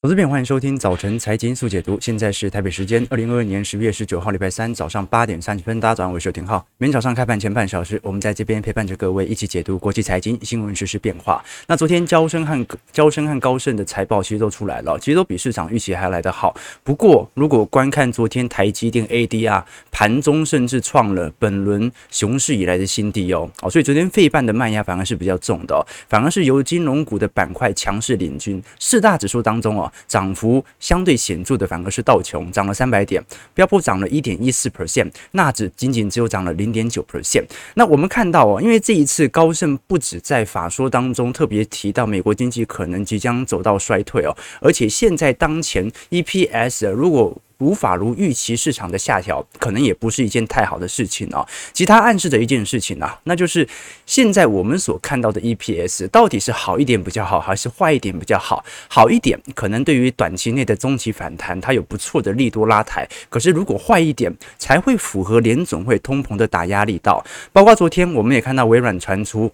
投资篇，欢迎收听早晨财经速解读。现在是台北时间二零二二年十月十九号礼拜三早上八点三十分。大家早上好，我是邱廷浩。每天早上开盘前半小时，我们在这边陪伴着各位一起解读国际财经新闻、实时变化。那昨天交生和交生和高盛的财报其实都出来了，其实都比市场预期还来得好。不过，如果观看昨天台积电 ADR 盘中甚至创了本轮熊市以来的新低哦哦，所以昨天费半的卖压反而是比较重的，哦，反而是由金融股的板块强势领军，四大指数当中哦。涨幅相对显著的反而是道琼涨了三百点，标普涨了一点一四 percent，纳指仅仅只有涨了零点九 percent。那我们看到哦，因为这一次高盛不止在法说当中特别提到美国经济可能即将走到衰退哦，而且现在当前 EPS 如果无法如预期市场的下调，可能也不是一件太好的事情啊。其他暗示的一件事情啊，那就是现在我们所看到的 EPS 到底是好一点比较好，还是坏一点比较好？好一点，可能对于短期内的中期反弹，它有不错的利多拉抬。可是如果坏一点，才会符合联总会通膨的打压力道。包括昨天我们也看到微软传出，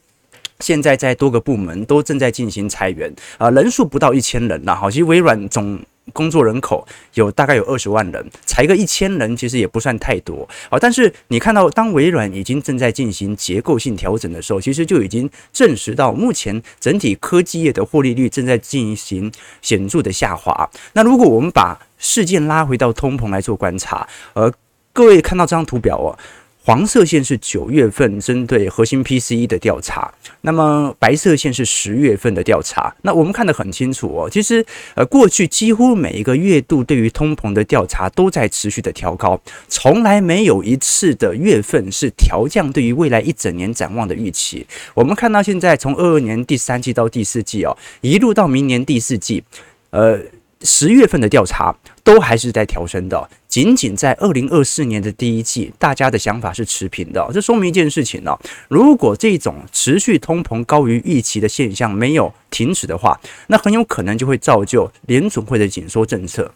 现在在多个部门都正在进行裁员，啊，人数不到一千人了。好，其实微软总。工作人口有大概有二十万人，裁个一千人其实也不算太多啊。但是你看到，当微软已经正在进行结构性调整的时候，其实就已经证实到，目前整体科技业的获利率正在进行显著的下滑。那如果我们把事件拉回到通膨来做观察，呃，各位看到这张图表哦。黄色线是九月份针对核心 PCE 的调查，那么白色线是十月份的调查。那我们看得很清楚哦，其实呃过去几乎每一个月度对于通膨的调查都在持续的调高，从来没有一次的月份是调降对于未来一整年展望的预期。我们看到现在从二二年第三季到第四季哦，一路到明年第四季，呃。十月份的调查都还是在调升的，仅仅在二零二四年的第一季，大家的想法是持平的。这说明一件事情呢，如果这种持续通膨高于预期的现象没有停止的话，那很有可能就会造就联总会的紧缩政策。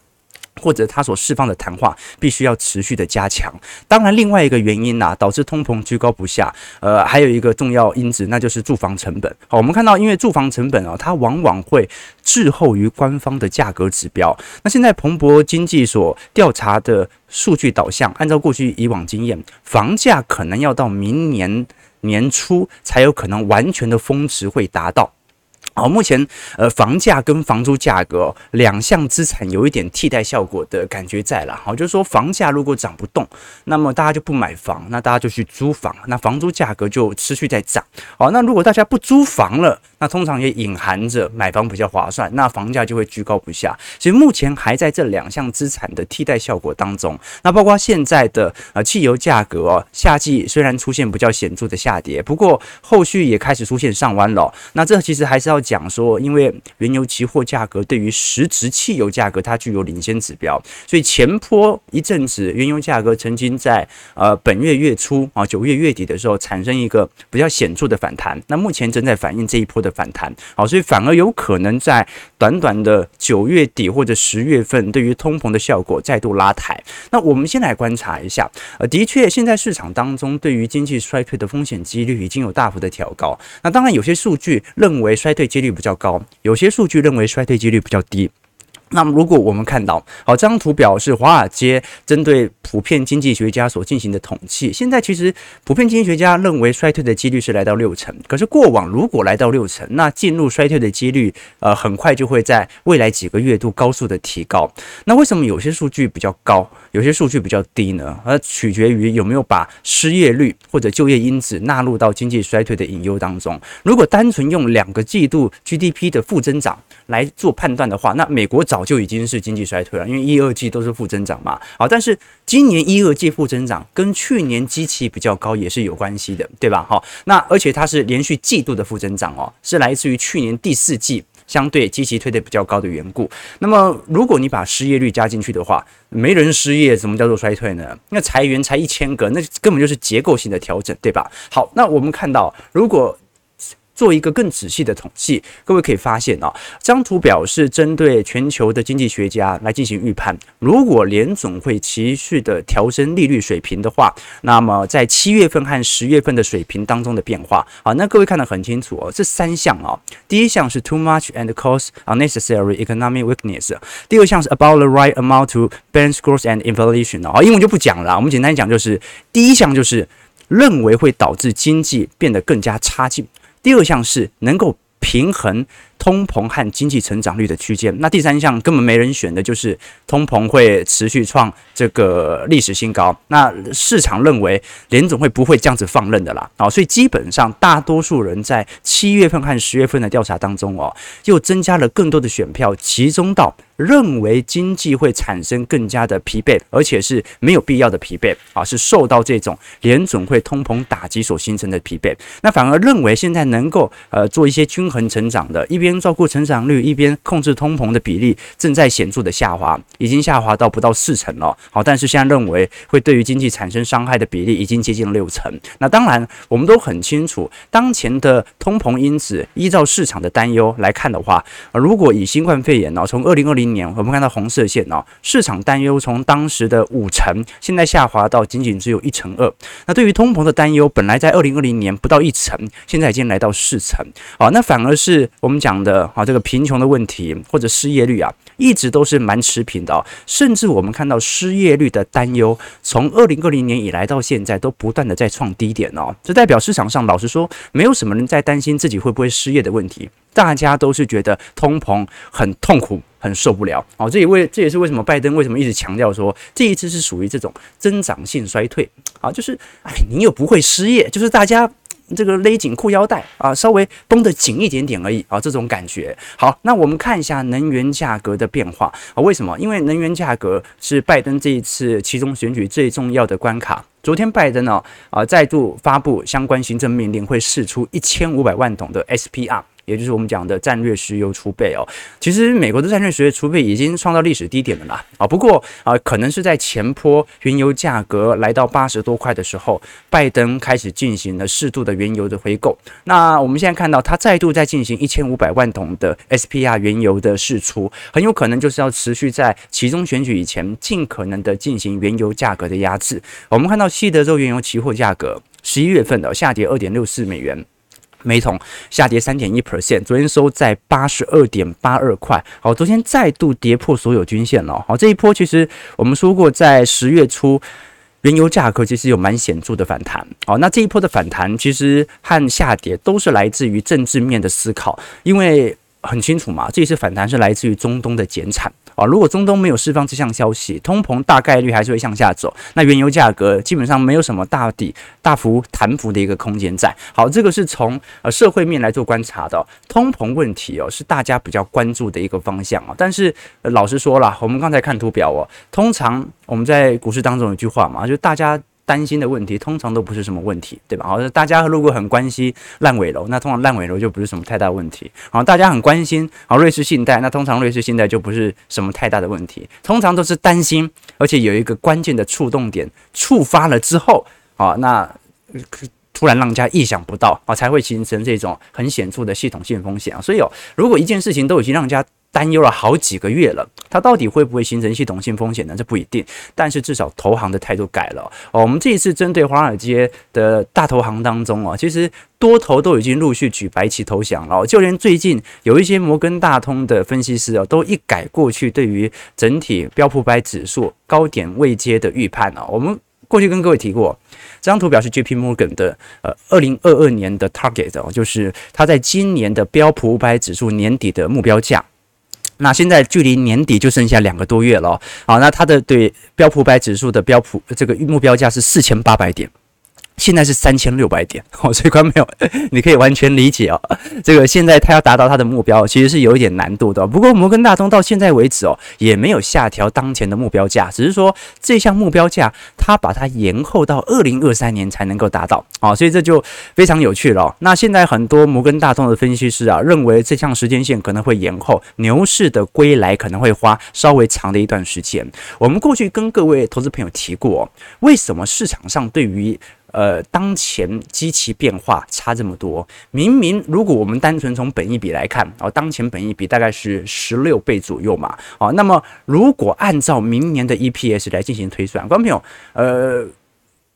或者它所释放的谈话必须要持续的加强。当然，另外一个原因呐、导致通膨居高不下，呃，还有一个重要因子，那就是住房成本。好，我们看到，因为住房成本啊，它往往会滞后于官方的价格指标。那现在彭博经济所调查的数据导向，按照过去以往经验，房价可能要到明年年初才有可能完全的峰值会达到。好，目前呃，房价跟房租价格两项资产有一点替代效果的感觉在了。好，就是说房价如果涨不动，那么大家就不买房，那大家就去租房，那房租价格就持续在涨。好，那如果大家不租房了，那通常也隐含着买房比较划算，那房价就会居高不下。所以目前还在这两项资产的替代效果当中。那包括现在的呃汽油价格哦，夏季虽然出现比较显著的下跌，不过后续也开始出现上弯了。那这其实还是要。讲说，因为原油期货价格对于实质汽油价格它具有领先指标，所以前坡一阵子原油价格曾经在呃本月月初啊九月月底的时候产生一个比较显著的反弹，那目前正在反映这一波的反弹，好，所以反而有可能在短短的九月底或者十月份对于通膨的效果再度拉抬。那我们先来观察一下，呃，的确现在市场当中对于经济衰退的风险几率已经有大幅的调高。那当然有些数据认为衰退几率比较高，有些数据认为衰退几率比较低。那么，如果我们看到，好，这张图表是华尔街针对普遍经济学家所进行的统计。现在其实普遍经济学家认为衰退的几率是来到六成，可是过往如果来到六成，那进入衰退的几率，呃，很快就会在未来几个月度高速的提高。那为什么有些数据比较高，有些数据比较低呢？而取决于有没有把失业率或者就业因子纳入到经济衰退的隐忧当中。如果单纯用两个季度 GDP 的负增长来做判断的话，那美国早就已经是经济衰退了，因为一二季都是负增长嘛。好，但是今年一二季负增长跟去年基期比较高也是有关系的，对吧？好，那而且它是连续季度的负增长哦，是来自于去年第四季相对积极推的比较高的缘故。那么如果你把失业率加进去的话，没人失业，怎么叫做衰退呢？那裁员才一千个，那根本就是结构性的调整，对吧？好，那我们看到如果。做一个更仔细的统计，各位可以发现哦，这张图表是针对全球的经济学家来进行预判。如果联总会持续的调升利率水平的话，那么在七月份和十月份的水平当中的变化，好，那各位看得很清楚哦，这三项哦，第一项是 too much and cause unnecessary economic weakness，第二项是 about the right amount to balance growth and inflation 哦，英文就不讲了，我们简单讲就是第一项就是认为会导致经济变得更加差劲。第二项是能够平衡通膨和经济成长率的区间，那第三项根本没人选的就是通膨会持续创这个历史新高。那市场认为联总会不会这样子放任的啦，啊，所以基本上大多数人在七月份和十月份的调查当中哦，又增加了更多的选票，集中到。认为经济会产生更加的疲惫，而且是没有必要的疲惫啊，是受到这种联准会通膨打击所形成的疲惫。那反而认为现在能够呃做一些均衡成长的，一边边照顾成长率，一边控制通膨的比例，正在显著的下滑，已经下滑到不到四成了。好，但是现在认为会对于经济产生伤害的比例已经接近六成。那当然，我们都很清楚，当前的通膨因子依照市场的担忧来看的话，如果以新冠肺炎呢，从二零二零年我们看到红色线呢，市场担忧从当时的五成，现在下滑到仅仅只有一成二。那对于通膨的担忧，本来在二零二零年不到一成，现在已经来到四成。啊，那反而是我们讲的啊，这个贫穷的问题或者失业率啊，一直都是蛮持平的。甚至我们看到失业率的担忧，从二零二零年以来到现在都不断的在创低点哦。这代表市场上老实说，没有什么人在担心自己会不会失业的问题。大家都是觉得通膨很痛苦，很受不了。哦，这也为这也是为什么拜登为什么一直强调说这一次是属于这种增长性衰退啊，就是哎，你又不会失业，就是大家这个勒紧裤腰带啊，稍微绷得紧一点点而已啊，这种感觉。好，那我们看一下能源价格的变化啊，为什么？因为能源价格是拜登这一次其中选举最重要的关卡。昨天拜登呢啊再度发布相关行政命令，会释出一千五百万桶的 SPR。也就是我们讲的战略石油储备哦，其实美国的战略石油储备已经创造历史低点了啦啊，不过啊，可能是在前坡原油价格来到八十多块的时候，拜登开始进行了适度的原油的回购。那我们现在看到他再度在进行一千五百万桶的 SPR 原油的释出，很有可能就是要持续在其中选举以前尽可能的进行原油价格的压制。我们看到西德州原油期货价格十一月份的下跌二点六四美元。每桶下跌三点一 percent，昨天收在八十二点八二块。好，昨天再度跌破所有均线了。好，这一波其实我们说过，在十月初，原油价格其实有蛮显著的反弹。好，那这一波的反弹其实和下跌都是来自于政治面的思考，因为很清楚嘛，这一次反弹是来自于中东的减产。啊，如果中东没有释放这项消息，通膨大概率还是会向下走。那原油价格基本上没有什么大底大幅弹幅的一个空间在。好，这个是从呃社会面来做观察的。通膨问题哦，是大家比较关注的一个方向啊。但是老实说了，我们刚才看图表哦，通常我们在股市当中有一句话嘛，就大家。担心的问题通常都不是什么问题，对吧？好，大家如果很关心烂尾楼，那通常烂尾楼就不是什么太大问题。好，大家很关心好瑞士信贷，那通常瑞士信贷就不是什么太大的问题。通常都是担心，而且有一个关键的触动点触发了之后，啊，那突然让人家意想不到啊，才会形成这种很显著的系统性风险啊。所以哦，如果一件事情都已经让人家担忧了好几个月了，它到底会不会形成系统性风险呢？这不一定，但是至少投行的态度改了哦。我们这一次针对华尔街的大投行当中啊，其实多头都已经陆续举白旗投降了，就连最近有一些摩根大通的分析师啊，都一改过去对于整体标普五百指数高点未接的预判了。我们过去跟各位提过，这张图表是 JP Morgan 的呃二零二二年的 target 哦，就是它在今年的标普五百指数年底的目标价。那现在距离年底就剩下两个多月了，好，那它的对标普百指数的标普这个目标价是四千八百点。现在是三千六百点，哦，所以观众朋友，你可以完全理解哦。这个现在它要达到它的目标，其实是有一点难度的。不过摩根大通到现在为止哦，也没有下调当前的目标价，只是说这项目标价它把它延后到二零二三年才能够达到。哦，所以这就非常有趣了。那现在很多摩根大通的分析师啊，认为这项时间线可能会延后，牛市的归来可能会花稍微长的一段时间。我们过去跟各位投资朋友提过，为什么市场上对于呃，当前基期变化差这么多，明明如果我们单纯从本益比来看，哦，当前本益比大概是十六倍左右嘛，哦，那么如果按照明年的 EPS 来进行推算，观众朋友，呃，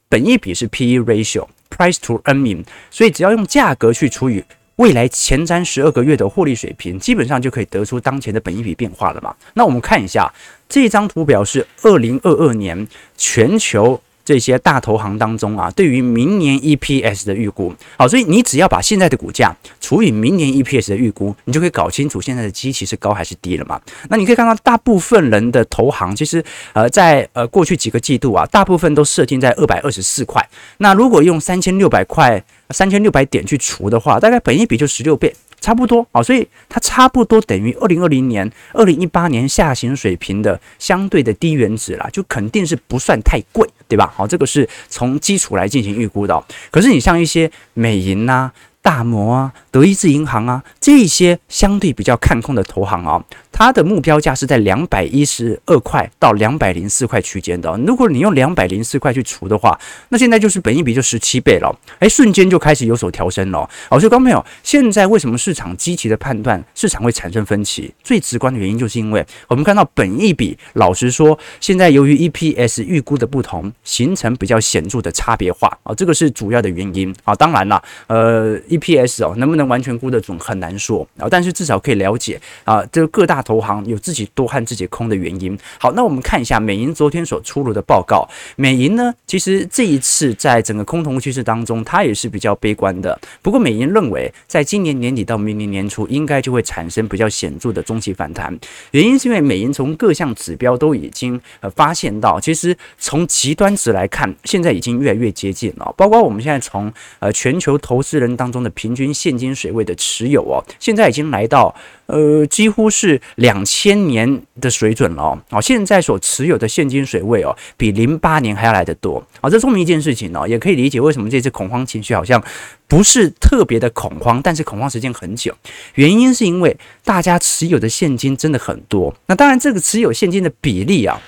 本益比是 PE ratio，price to earning，所以只要用价格去除以未来前瞻十二个月的获利水平，基本上就可以得出当前的本益比变化了嘛。那我们看一下这张图表是二零二二年全球。这些大投行当中啊，对于明年 EPS 的预估，好，所以你只要把现在的股价除以明年 EPS 的预估，你就可以搞清楚现在的基期是高还是低了嘛。那你可以看到，大部分人的投行其实呃，在呃过去几个季度啊，大部分都设定在二百二十四块。那如果用三千六百块、三千六百点去除的话，大概本一比就十六倍。差不多啊，所以它差不多等于二零二零年、二零一八年下行水平的相对的低原值啦，就肯定是不算太贵，对吧？好，这个是从基础来进行预估的。可是你像一些美银呐、啊、大摩啊、德意志银行啊这些相对比较看空的投行啊。它的目标价是在两百一十二块到两百零四块区间的。如果你用两百零四块去除的话，那现在就是本一比就十七倍了，哎，瞬间就开始有所调升了。好，所以刚朋友，现在为什么市场积极的判断市场会产生分歧？最直观的原因就是因为我们看到本一比，老实说，现在由于 EPS 预估的不同，形成比较显著的差别化啊，这个是主要的原因啊。当然了，呃，EPS 哦，能不能完全估得准很难说啊，但是至少可以了解啊，这个各大。投行有自己多和自己空的原因。好，那我们看一下美银昨天所出炉的报告。美银呢，其实这一次在整个空头趋势当中，它也是比较悲观的。不过，美银认为，在今年年底到明年年初，应该就会产生比较显著的中期反弹。原因是因为美银从各项指标都已经呃发现到，其实从极端值来看，现在已经越来越接近了。包括我们现在从呃全球投资人当中的平均现金水位的持有哦，现在已经来到。呃，几乎是两千年的水准了哦。现在所持有的现金水位哦，比零八年还要来得多啊。这说明一件事情哦，也可以理解为什么这次恐慌情绪好像不是特别的恐慌，但是恐慌时间很久。原因是因为大家持有的现金真的很多。那当然，这个持有现金的比例啊。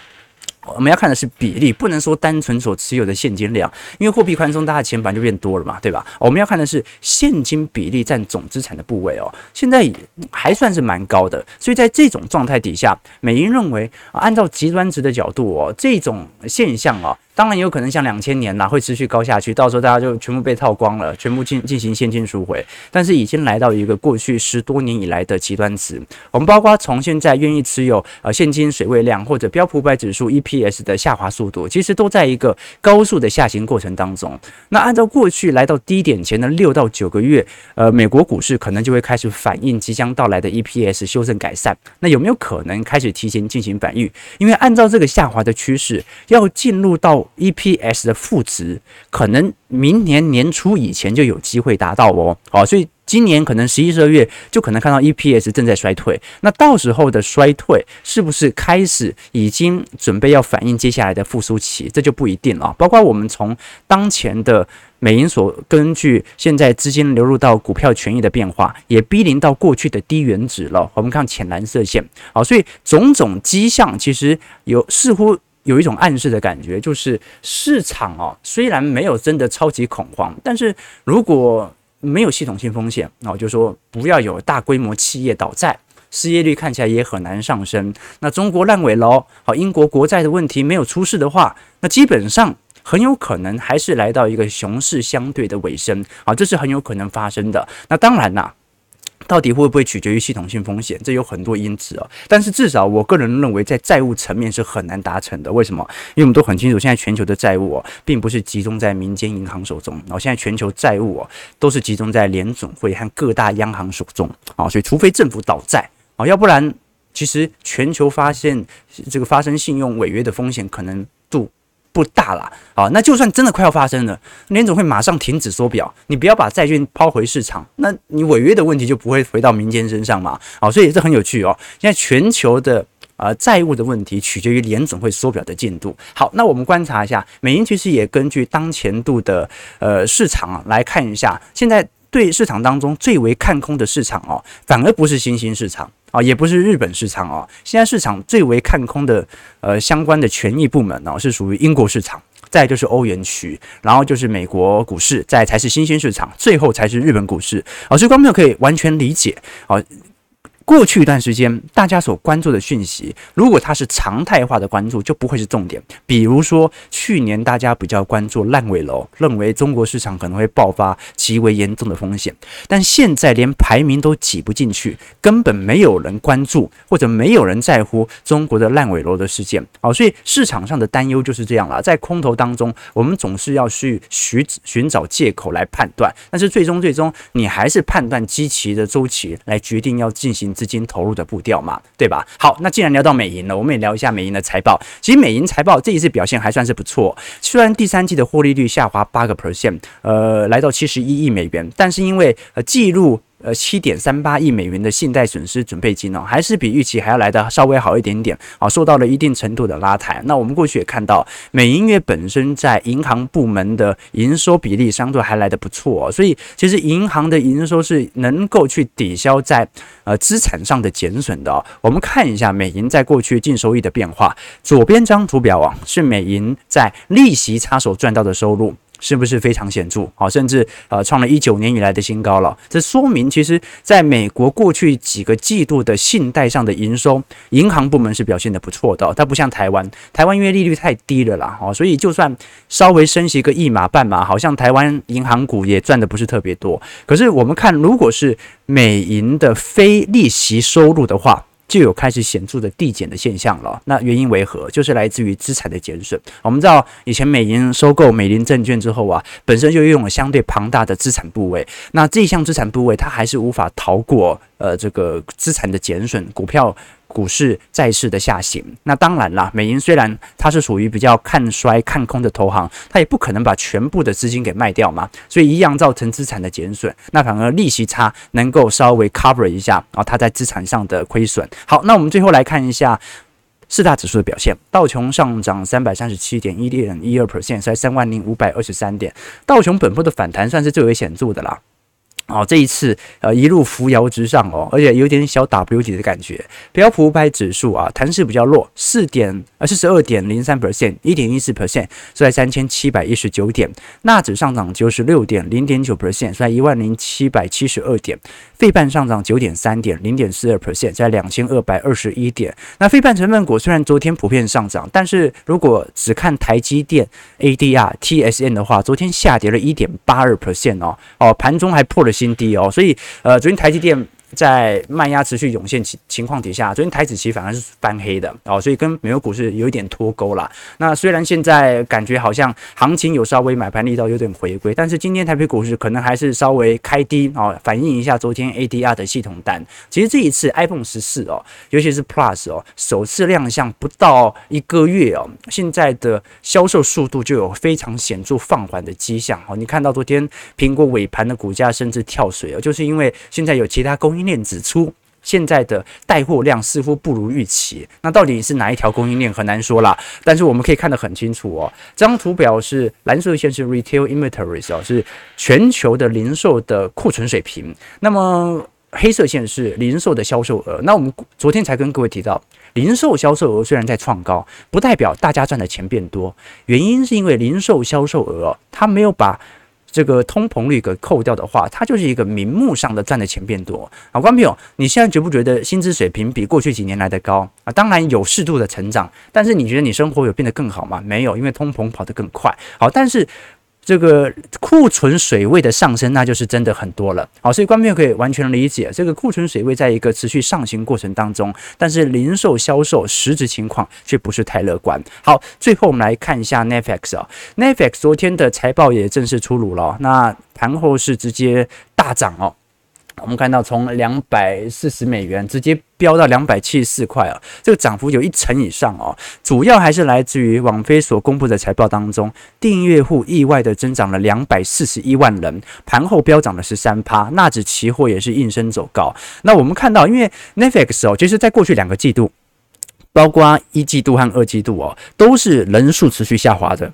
我们要看的是比例，不能说单纯所持有的现金量，因为货币宽松，大家钱反正就变多了嘛，对吧？我们要看的是现金比例占总资产的部位哦，现在还算是蛮高的，所以在这种状态底下，美银认为，按照极端值的角度哦，这种现象哦。当然也有可能像两千年呐，会持续高下去，到时候大家就全部被套光了，全部进进行现金赎回。但是已经来到一个过去十多年以来的极端值。我们包括从现在愿意持有呃现金水位量或者标普五百指数 EPS 的下滑速度，其实都在一个高速的下行过程当中。那按照过去来到低点前的六到九个月，呃，美国股市可能就会开始反映即将到来的 EPS 修正改善。那有没有可能开始提前进行反应？因为按照这个下滑的趋势，要进入到 EPS 的负值可能明年年初以前就有机会达到哦，好，所以今年可能十一、十二月就可能看到 EPS 正在衰退。那到时候的衰退是不是开始已经准备要反映接下来的复苏期？这就不一定了。包括我们从当前的美银所根据现在资金流入到股票权益的变化，也逼临到过去的低原值了。我们看浅蓝色线，好，所以种种迹象其实有似乎。有一种暗示的感觉，就是市场哦，虽然没有真的超级恐慌，但是如果没有系统性风险，那我就说不要有大规模企业倒债，失业率看起来也很难上升。那中国烂尾楼，好，英国国债的问题没有出事的话，那基本上很有可能还是来到一个熊市相对的尾声，啊，这是很有可能发生的。那当然啦。到底会不会取决于系统性风险？这有很多因子哦。但是至少我个人认为，在债务层面是很难达成的。为什么？因为我们都很清楚，现在全球的债务哦，并不是集中在民间银行手中。然后现在全球债务哦，都是集中在联总会和各大央行手中啊。所以，除非政府倒债啊，要不然，其实全球发现这个发生信用违约的风险可能度。不大了，好，那就算真的快要发生了，联总会马上停止缩表，你不要把债券抛回市场，那你违约的问题就不会回到民间身上嘛，好，所以这很有趣哦。现在全球的呃债务的问题取决于联总会缩表的进度。好，那我们观察一下，美银其实也根据当前度的呃市场来看一下，现在对市场当中最为看空的市场哦，反而不是新兴市场。啊，也不是日本市场哦，现在市场最为看空的呃相关的权益部门呢，是属于英国市场。再就是欧元区，然后就是美国股市，再才是新兴市场，最后才是日本股市。好，所以观众可以完全理解。啊。过去一段时间，大家所关注的讯息，如果它是常态化的关注，就不会是重点。比如说，去年大家比较关注烂尾楼，认为中国市场可能会爆发极为严重的风险，但现在连排名都挤不进去，根本没有人关注，或者没有人在乎中国的烂尾楼的事件。好，所以市场上的担忧就是这样了。在空头当中，我们总是要去寻寻找借口来判断，但是最终最终，你还是判断基期的周期来决定要进行。资金投入的步调嘛，对吧？好，那既然聊到美银了，我们也聊一下美银的财报。其实美银财报这一次表现还算是不错，虽然第三季的获利率下滑八个 percent，呃，来到七十一亿美元，但是因为呃记录。呃，七点三八亿美元的信贷损失准备金哦，还是比预期还要来的稍微好一点点啊，受到了一定程度的拉抬。那我们过去也看到，美银业本身在银行部门的营收比例相对还来的不错，所以其实银行的营收是能够去抵消在呃资产上的减损的。我们看一下美银在过去净收益的变化，左边这张图表啊，是美银在利息差所赚到的收入。是不是非常显著？好，甚至呃创了一九年以来的新高了。这说明其实在美国过去几个季度的信贷上的营收，银行部门是表现得不错的。它不像台湾，台湾因为利率太低了啦，哦，所以就算稍微升息个一码半码，好像台湾银行股也赚的不是特别多。可是我们看，如果是美银的非利息收入的话，就有开始显著的递减的现象了。那原因为何？就是来自于资产的减损。我们知道，以前美银收购美林证券之后啊，本身就拥有相对庞大的资产部位。那这项资产部位，它还是无法逃过呃这个资产的减损，股票。股市、债市的下行，那当然啦。美银虽然它是属于比较看衰、看空的投行，它也不可能把全部的资金给卖掉嘛，所以一样造成资产的减损。那反而利息差能够稍微 cover 一下啊，它在资产上的亏损。好，那我们最后来看一下四大指数的表现。道琼上涨三百三十七点一点一二 percent，在三万零五百二十三点。道琼本波的反弹算是最为显著的啦。哦，这一次呃一路扶摇直上哦，而且有点小 W 底的感觉。标普五百指数啊，弹势比较弱，四点呃四十二点零三 percent，一点一四 percent，是在三千七百一十九点。纳指上涨九十六点零点九 percent，是在一万零七百七十二点。费半上涨九点三点零点四二 percent，在两千二百二十一点。那费半成分股虽然昨天普遍上涨，但是如果只看台积电 ADR TSN 的话，昨天下跌了一点八二 percent 哦哦，盘中还破了新低哦，所以呃，昨天台积电。在卖压持续涌现情情况底下，昨天台指期反而是翻黑的哦，所以跟美国股市有一点脱钩了。那虽然现在感觉好像行情有稍微买盘力道有点回归，但是今天台北股市可能还是稍微开低哦，反映一下昨天 ADR 的系统单。其实这一次 iPhone 十四哦，尤其是 Plus 哦，首次亮相不到一个月哦，现在的销售速度就有非常显著放缓的迹象哦。你看到昨天苹果尾盘的股价甚至跳水哦，就是因为现在有其他供应链指出，现在的带货量似乎不如预期。那到底是哪一条供应链很难说啦。但是我们可以看得很清楚哦。这张图表是蓝色线是 retail inventories 哦，是全球的零售的库存水平。那么黑色线是零售的销售额。那我们昨天才跟各位提到，零售销售额虽然在创高，不代表大家赚的钱变多。原因是因为零售销售额，它没有把。这个通膨率给扣掉的话，它就是一个名目上的赚的钱变多。好，观众朋友，你现在觉不觉得薪资水平比过去几年来的高啊？当然有适度的成长，但是你觉得你生活有变得更好吗？没有，因为通膨跑得更快。好，但是。这个库存水位的上升，那就是真的很多了。好，所以观众可以完全理解，这个库存水位在一个持续上行过程当中，但是零售销售实质情况却不是太乐观。好，最后我们来看一下 Netflix 啊，Netflix 昨天的财报也正式出炉了，那盘后是直接大涨哦。我们看到从两百四十美元直接飙到两百七十四块啊，这个涨幅有一成以上哦。主要还是来自于网飞所公布的财报当中，订阅户意外的增长了两百四十一万人，盘后飙涨了十三趴，纳指期货也是应声走高。那我们看到，因为 Netflix 哦，其实在过去两个季度，包括一季度和二季度哦，都是人数持续下滑的。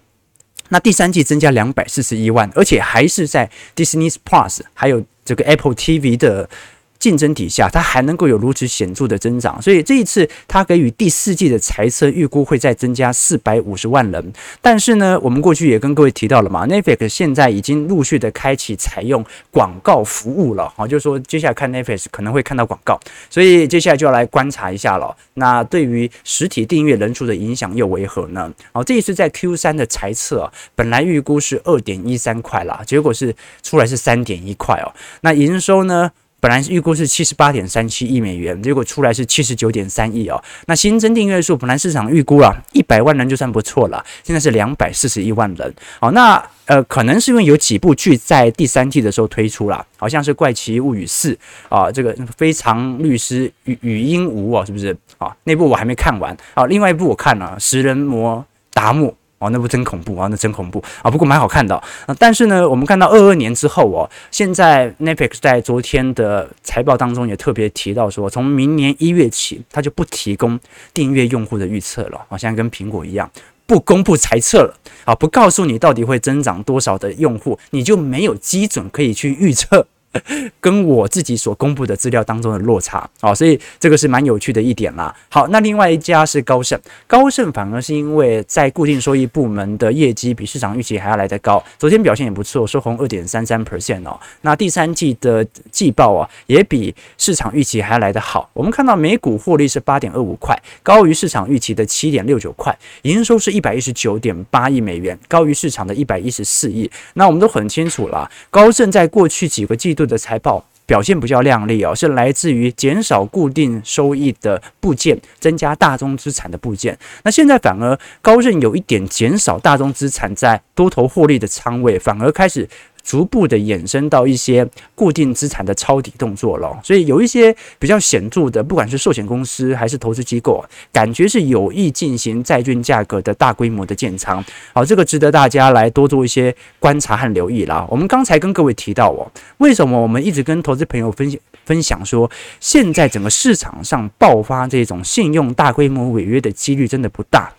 那第三季增加两百四十一万，而且还是在 Disney Plus 还有。这个 Apple TV 的竞争底下，它还能够有如此显著的增长，所以这一次它给予第四季的财测预估会再增加四百五十万人。但是呢，我们过去也跟各位提到了嘛，Netflix 现在已经陆续的开启采用广告服务了，好，就是说接下来看 Netflix 可能会看到广告，所以接下来就要来观察一下了。那对于实体订阅人数的影响又为何呢？好，这一次在 Q 三的财测啊，本来预估是二点一三块啦，结果是出来是三点一块哦。那营收呢？本来预估是七十八点三七亿美元，结果出来是七十九点三亿哦。那新增订阅数本来市场预估啊一百万人就算不错了，现在是两百四十一万人。好，那呃可能是因为有几部剧在第三季的时候推出了，好像是《怪奇物语四》啊，这个非常律师禹禹英禑哦，是不是啊？那部我还没看完啊，另外一部我看了《食人魔达木》。哦，那部真恐怖啊，那真恐怖啊！不过蛮好看的。但是呢，我们看到二二年之后哦，现在 Netflix 在昨天的财报当中也特别提到说，从明年一月起，它就不提供订阅用户的预测了。好像跟苹果一样，不公布财测了啊，不告诉你到底会增长多少的用户，你就没有基准可以去预测。跟我自己所公布的资料当中的落差啊，所以这个是蛮有趣的一点啦。好，那另外一家是高盛，高盛反而是因为在固定收益部门的业绩比市场预期还要来得高，昨天表现也不错，收红二点三三 percent 哦。那第三季的季报啊，也比市场预期还要来得好。我们看到每股获利是八点二五块，高于市场预期的七点六九块，营收是一百一十九点八亿美元，高于市场的一百一十四亿。那我们都很清楚了，高盛在过去几个季度。的财报表现比较靓丽哦，是来自于减少固定收益的部件，增加大宗资产的部件。那现在反而高盛有一点减少大宗资产在多头获利的仓位，反而开始。逐步的衍生到一些固定资产的抄底动作了，所以有一些比较显著的，不管是寿险公司还是投资机构，感觉是有意进行债券价格的大规模的建仓。好，这个值得大家来多做一些观察和留意啦。我们刚才跟各位提到哦，为什么我们一直跟投资朋友分享分享说，现在整个市场上爆发这种信用大规模违约的几率真的不大。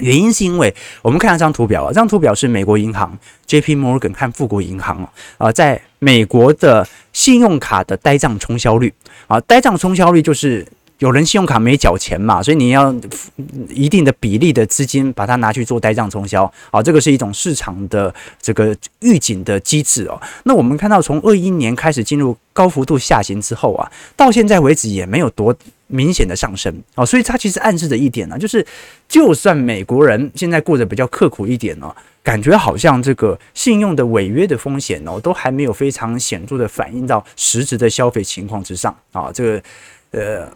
原因是因为我们看这张图表啊，这张图表是美国银行 J.P. Morgan 和富国银行啊，在美国的信用卡的呆账冲销率啊，呆账冲销率就是有人信用卡没缴钱嘛，所以你要一定的比例的资金把它拿去做呆账冲销啊，这个是一种市场的这个预警的机制哦。那我们看到从二一年开始进入高幅度下行之后啊，到现在为止也没有多。明显的上升哦，所以它其实暗示着一点呢，就是就算美国人现在过得比较刻苦一点呢，感觉好像这个信用的违约的风险哦，都还没有非常显著的反映到实质的消费情况之上啊。这个呃，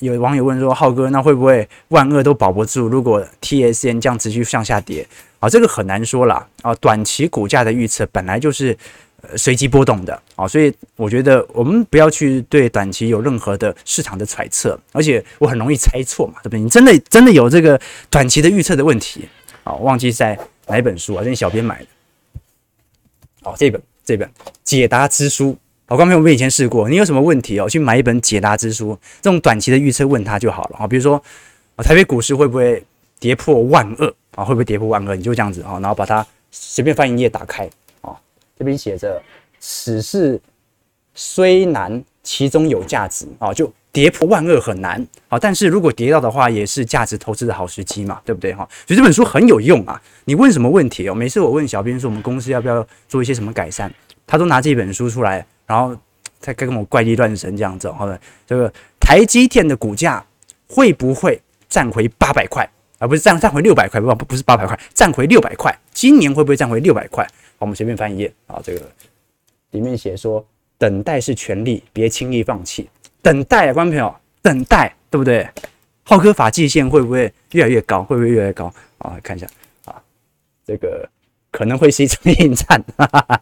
有网友问说，浩哥，那会不会万恶都保不住？如果 T S N 这样持续向下跌啊，这个很难说啦啊。短期股价的预测本来就是。随机波动的啊，所以我觉得我们不要去对短期有任何的市场的揣测，而且我很容易猜错嘛，对不对？你真的真的有这个短期的预测的问题啊？忘记在哪一本书啊？这是小编买的，哦，这本这本解答之书，好，刚才我们以前试过，你有什么问题哦，去买一本解答之书，这种短期的预测问他就好了啊。比如说啊，台北股市会不会跌破万二啊？会不会跌破万二？你就这样子啊，然后把它随便翻一页打开。这边写着“此事虽难，其中有价值”啊，就跌破万二很难啊，但是如果跌到的话，也是价值投资的好时机嘛，对不对哈？所以这本书很有用啊。你问什么问题哦？每次我问小编说我们公司要不要做一些什么改善，他都拿这本书出来，然后他跟我怪力乱神这样子。好的，这个台积电的股价会不会站回八百块，而不是站站回六百块？不不不是八百块，站回六百块。今年会不会站回六百块？我们随便翻一页啊，这个里面写说，等待是权利，别轻易放弃。等待，观众朋友，等待，对不对？浩哥发际线会不会越来越高？会不会越来越高？啊，看一下啊，这个可能会是一场 硬战，哈哈哈，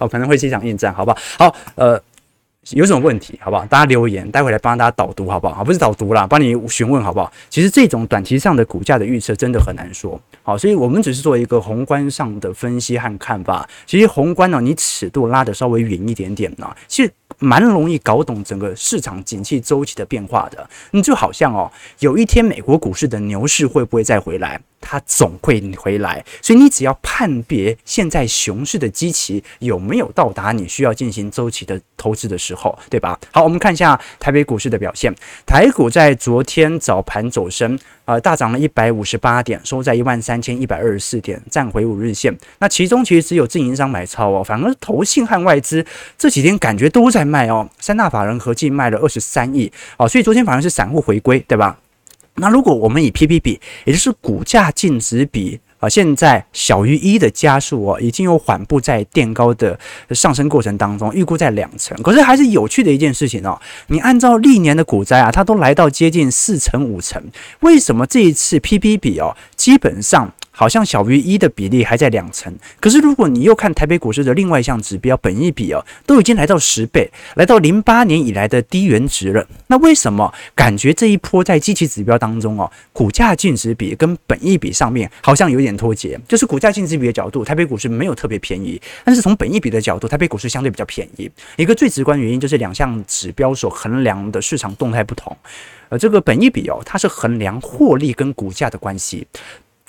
哦，可能会是一场硬战，好不好？好，呃。有什么问题，好不好？大家留言，待会来帮大家导读，好不好？好，不是导读啦，帮你询问，好不好？其实这种短期上的股价的预测真的很难说，好，所以我们只是做一个宏观上的分析和看法。其实宏观呢，你尺度拉得稍微远一点点呢，其实蛮容易搞懂整个市场景气周期的变化的。你就好像哦，有一天美国股市的牛市会不会再回来？它总会回来。所以你只要判别现在熊市的基期有没有到达你需要进行周期的投资的时候，对吧？好，我们看一下台北股市的表现。台股在昨天早盘走升，呃，大涨了一百五十八点，收在一万三千一百二十四点，站回五日线。那其中其实只有自营商买超哦，反而投信和外资这几天感觉都在卖哦，三大法人合计卖了二十三亿哦，所以昨天反而是散户回归，对吧？那如果我们以 P/B 比，也就是股价净值比啊，现在小于一的加速哦，已经有缓步在垫高的上升过程当中，预估在两成。可是还是有趣的一件事情哦，你按照历年的股灾啊，它都来到接近四成五成，为什么这一次 P/B 比哦，基本上？好像小于一的比例还在两成，可是如果你又看台北股市的另外一项指标，本益比哦，都已经来到十倍，来到零八年以来的低原值了。那为什么感觉这一波在机器指标当中哦，股价净值比跟本益比上面好像有点脱节？就是股价净值比的角度，台北股市没有特别便宜，但是从本益比的角度，台北股市相对比较便宜。一个最直观原因就是两项指标所衡量的市场动态不同。而这个本益比哦，它是衡量获利跟股价的关系。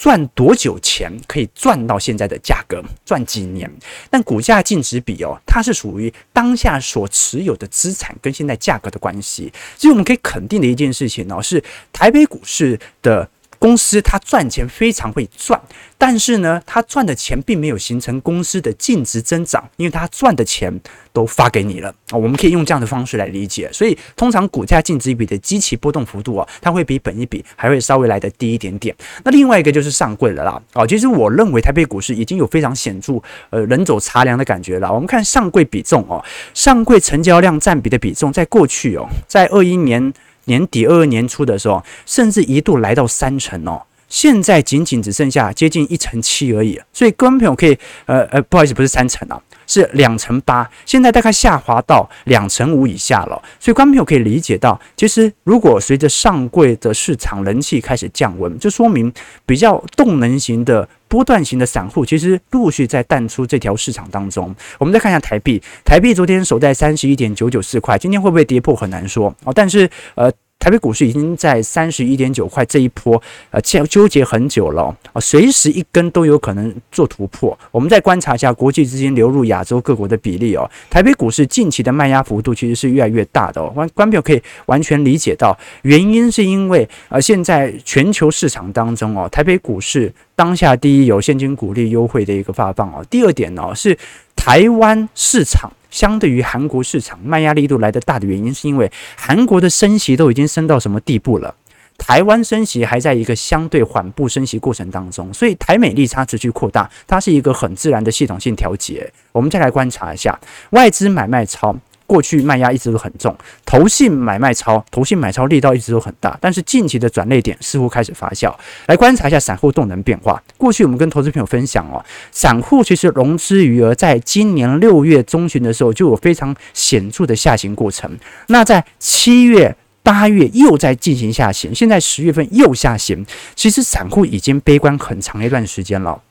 赚多久钱可以赚到现在的价格？赚几年？但股价净值比哦，它是属于当下所持有的资产跟现在价格的关系。所以我们可以肯定的一件事情呢，是台北股市的公司它赚钱非常会赚。但是呢，它赚的钱并没有形成公司的净值增长，因为它赚的钱都发给你了啊。我们可以用这样的方式来理解。所以，通常股价净值比的基期波动幅度啊，它会比本一比还会稍微来得低一点点。那另外一个就是上柜了啦啊。其实我认为台北股市已经有非常显著呃人走茶凉的感觉了。我们看上柜比重哦，上柜成交量占比的比重，在过去哦，在二一年年底、二二年初的时候，甚至一度来到三成哦。现在仅仅只剩下接近一成七而已，所以观众朋友可以，呃呃，不好意思，不是三成啊，是两成八，现在大概下滑到两成五以下了。所以观众朋友可以理解到，其实如果随着上柜的市场人气开始降温，就说明比较动能型的波段型的散户，其实陆续在淡出这条市场当中。我们再看一下台币，台币昨天守在三十一点九九四块，今天会不会跌破很难说啊，但是呃。台北股市已经在三十一点九块这一波，呃，纠纠结很久了啊，随时一根都有可能做突破。我们再观察一下国际资金流入亚洲各国的比例哦。台北股市近期的卖压幅度其实是越来越大的哦。观观众可以完全理解到，原因是因为呃，现在全球市场当中哦，台北股市当下第一有现金股利优惠的一个发放哦，第二点呢是台湾市场。相对于韩国市场卖压力度来得大的原因，是因为韩国的升息都已经升到什么地步了？台湾升息还在一个相对缓步升息过程当中，所以台美利差持续扩大，它是一个很自然的系统性调节。我们再来观察一下外资买卖超。过去卖压一直都很重，投信买卖超，投信买超力道一直都很大，但是近期的转类点似乎开始发酵。来观察一下散户动能变化。过去我们跟投资朋友分享哦，散户其实融资余额在今年六月中旬的时候就有非常显著的下行过程，那在七月、八月又在进行下行，现在十月份又下行，其实散户已经悲观很长一段时间了。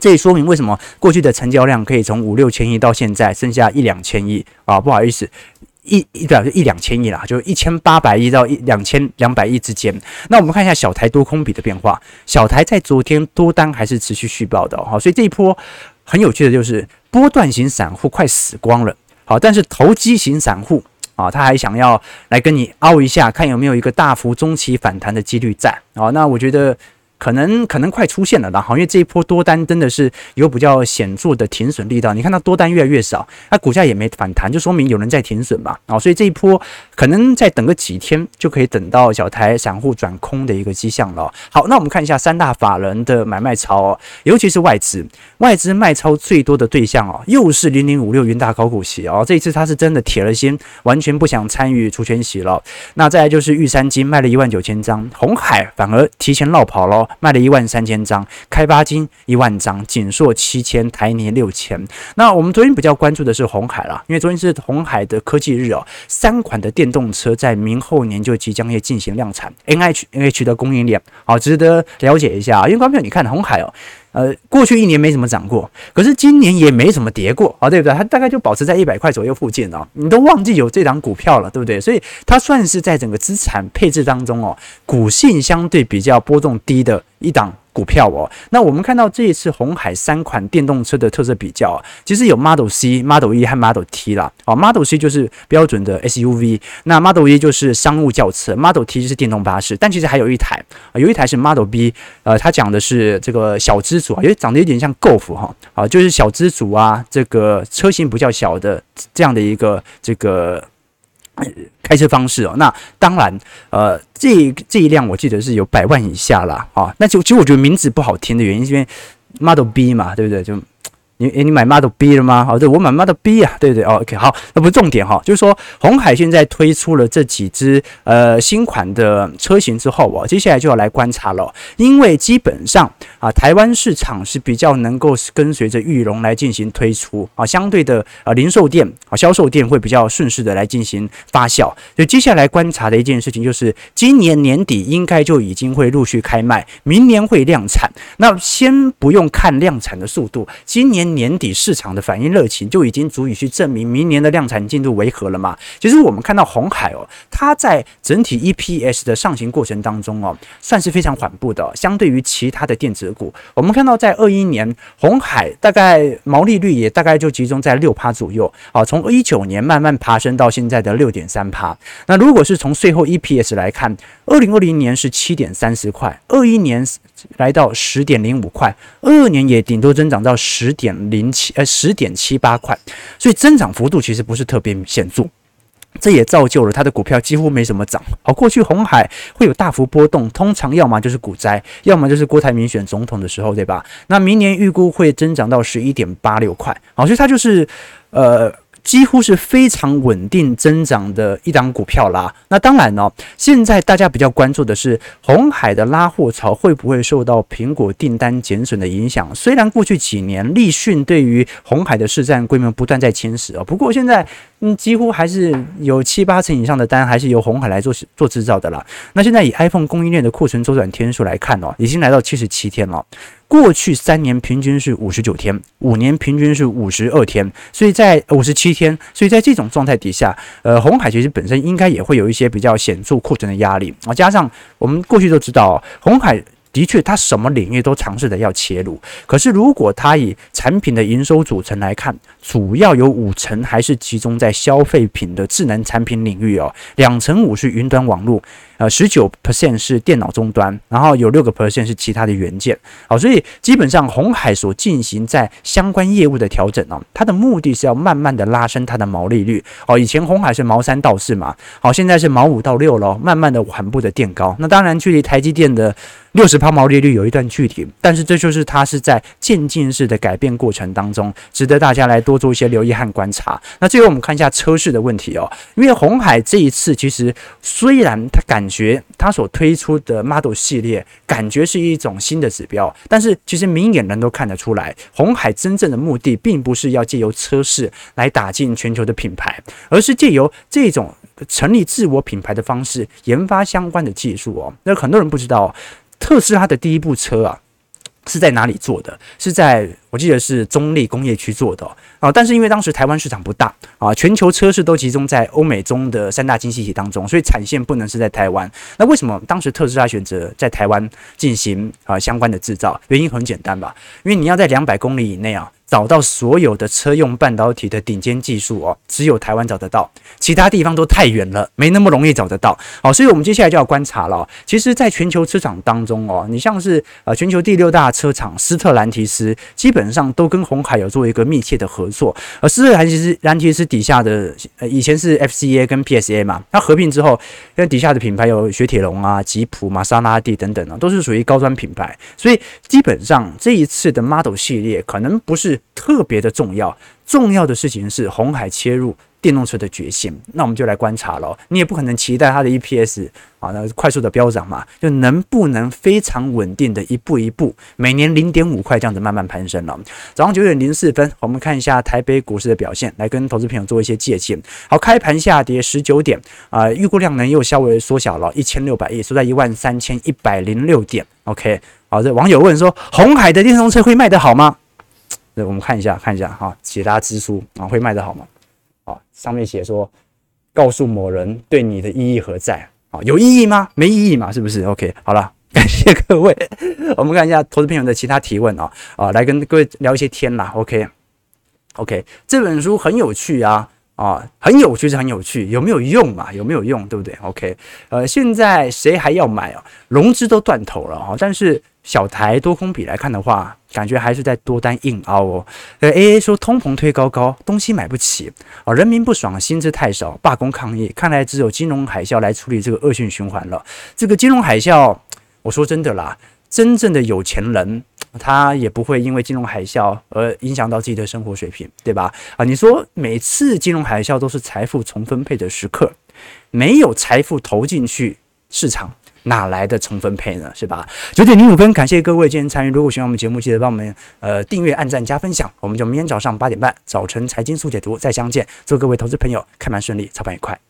这也说明为什么过去的成交量可以从五六千亿到现在剩下一两千亿啊？不好意思，一一表示一两千亿啦，就一千八百亿到一两千两百亿之间。那我们看一下小台多空比的变化，小台在昨天多单还是持续续报的哈，所以这一波很有趣的就是波段型散户快死光了，好，但是投机型散户啊，他还想要来跟你凹一下，看有没有一个大幅中期反弹的几率在啊？那我觉得。可能可能快出现了，然后因为这一波多单真的是有比较显著的停损力道，你看它多单越来越少，那股价也没反弹，就说明有人在停损嘛，啊，所以这一波可能再等个几天就可以等到小台散户转空的一个迹象了。好，那我们看一下三大法人的买卖超哦，尤其是外资，外资卖超最多的对象哦，又是零零五六云大考股息哦，这一次他是真的铁了心，完全不想参与除权息了。那再来就是玉山金卖了一万九千张，红海反而提前落跑了卖了一万三千张，开发金一万张，锦硕七千，台泥六千。那我们昨天比较关注的是红海啦，因为昨天是红海的科技日哦，三款的电动车在明后年就即将要进行量产，NH NH 的供应链好值得了解一下。因为刚才你看红海哦。呃，过去一年没怎么涨过，可是今年也没怎么跌过啊，对不对？它大概就保持在一百块左右附近哦，你都忘记有这档股票了，对不对？所以它算是在整个资产配置当中哦，股性相对比较波动低的一档。股票哦。那我们看到这一次红海三款电动车的特色比较，其实有 Model C、Model E 和 Model T 啦。哦，Model C 就是标准的 SUV，那 Model E 就是商务轿车，Model T 就是电动巴士。但其实还有一台，有一台是 Model B，呃，它讲的是这个小资族啊，因为长得有点像 Golf 哈，啊，就是小资族啊，这个车型比较小的这样的一个这个。开车方式哦，那当然，呃，这这一辆我记得是有百万以下啦。啊。那就其实我觉得名字不好听的原因，是因为 Model B 嘛，对不对？就。你诶，你买 Model B 了吗？哦，对，我买 Model B 啊，对对，OK，好，那不是重点哈，就是说红海现在推出了这几只呃新款的车型之后哦，接下来就要来观察了，因为基本上啊，台湾市场是比较能够跟随着裕隆来进行推出啊，相对的啊零售店啊销售店会比较顺势的来进行发酵，所以接下来观察的一件事情就是今年年底应该就已经会陆续开卖，明年会量产，那先不用看量产的速度，今年。年底市场的反应热情就已经足以去证明明年的量产进度为何了嘛？其实我们看到红海哦，它在整体 EPS 的上行过程当中哦，算是非常缓步的。相对于其他的电子股，我们看到在二一年，红海大概毛利率也大概就集中在六趴左右啊，从一九年慢慢爬升到现在的六点三趴。那如果是从税后 EPS 来看，二零二零年是七点三十块，二一年来到十点零五块，二二年也顶多增长到十点零七呃十点七八块，所以增长幅度其实不是特别显著，这也造就了它的股票几乎没什么涨。好，过去红海会有大幅波动，通常要么就是股灾，要么就是郭台铭选总统的时候，对吧？那明年预估会增长到十一点八六块，好，所以它就是呃。几乎是非常稳定增长的一档股票啦。那当然呢，现在大家比较关注的是红海的拉货潮会不会受到苹果订单减损的影响？虽然过去几年立讯对于红海的市占规模不断在侵蚀啊，不过现在嗯，几乎还是有七八成以上的单还是由红海来做做制造的啦。那现在以 iPhone 供应链的库存周转天数来看哦，已经来到七十七天了。过去三年平均是五十九天，五年平均是五十二天，所以在五十七天，所以在这种状态底下，呃，红海其实本身应该也会有一些比较显著库存的压力啊，加上我们过去都知道，红海。的确，它什么领域都尝试着要切入。可是，如果它以产品的营收组成来看，主要有五成还是集中在消费品的智能产品领域哦，两成五是云端网络，呃，十九 percent 是电脑终端，然后有六个 percent 是其他的元件。好，所以基本上红海所进行在相关业务的调整哦，它的目的是要慢慢的拉升它的毛利率哦。以前红海是毛三到四嘛，好，现在是毛五到六了，慢慢的缓步的垫高。那当然，距离台积电的六十趴毛利率有一段距离，但是这就是它是在渐进式的改变过程当中，值得大家来多做一些留意和观察。那最后我们看一下车市的问题哦，因为红海这一次其实虽然它感觉它所推出的 Model 系列感觉是一种新的指标，但是其实明眼人都看得出来，红海真正的目的并不是要借由车市来打进全球的品牌，而是借由这种成立自我品牌的方式研发相关的技术哦。那很多人不知道。特斯拉的第一部车啊，是在哪里做的？是在我记得是中立工业区做的啊。但是因为当时台湾市场不大啊，全球车市都集中在欧美中的三大经济体当中，所以产线不能是在台湾。那为什么当时特斯拉选择在台湾进行啊相关的制造？原因很简单吧，因为你要在两百公里以内啊。找到所有的车用半导体的顶尖技术哦，只有台湾找得到，其他地方都太远了，没那么容易找得到。好，所以我们接下来就要观察了。其实，在全球车厂当中哦，你像是呃全球第六大车厂斯特兰提斯，基本本上都跟红海有做一个密切的合作。而斯特兰其实兰提斯底下的呃以前是 FCA 跟 PSA 嘛，它合并之后，因为底下的品牌有雪铁龙啊、吉普、玛莎拉蒂等等啊，都是属于高端品牌，所以基本上这一次的 Model 系列可能不是。特别的重要，重要的事情是红海切入电动车的决心。那我们就来观察了。你也不可能期待它的 EPS 啊，那快速的飙涨嘛，就能不能非常稳定的一步一步，每年零点五块这样子慢慢攀升了。早上九点零四分，我们看一下台北股市的表现，来跟投资朋友做一些借鉴。好，开盘下跌十九点啊，预估量能又稍微缩小了一千六百亿，收在一万三千一百零六点。OK，好，这网友问说，红海的电动车会卖得好吗？那我们看一下，看一下哈，解答之书啊，会卖得好吗？上面写说，告诉某人对你的意义何在？啊，有意义吗？没意义嘛，是不是？OK，好了，感谢各位。我们看一下投资朋友的其他提问啊啊，来跟各位聊一些天啦。OK OK，这本书很有趣啊。啊，很有趣是很有趣，有没有用嘛？有没有用，对不对？OK，呃，现在谁还要买啊？融资都断头了哈，但是小台多空比来看的话，感觉还是在多单硬凹哦。呃，AA 说通膨推高高，东西买不起啊，人民不爽，薪资太少，罢工抗议，看来只有金融海啸来处理这个恶性循环了。这个金融海啸，我说真的啦，真正的有钱人。他也不会因为金融海啸而影响到自己的生活水平，对吧？啊，你说每次金融海啸都是财富重分配的时刻，没有财富投进去市场，哪来的重分配呢？是吧？九点零五分，感谢各位今天参与。如果喜欢我们节目，记得帮我们呃订阅、按赞、加分享。我们就明天早上八点半，早晨财经速解读再相见。祝各位投资朋友开盘顺利，操盘愉快。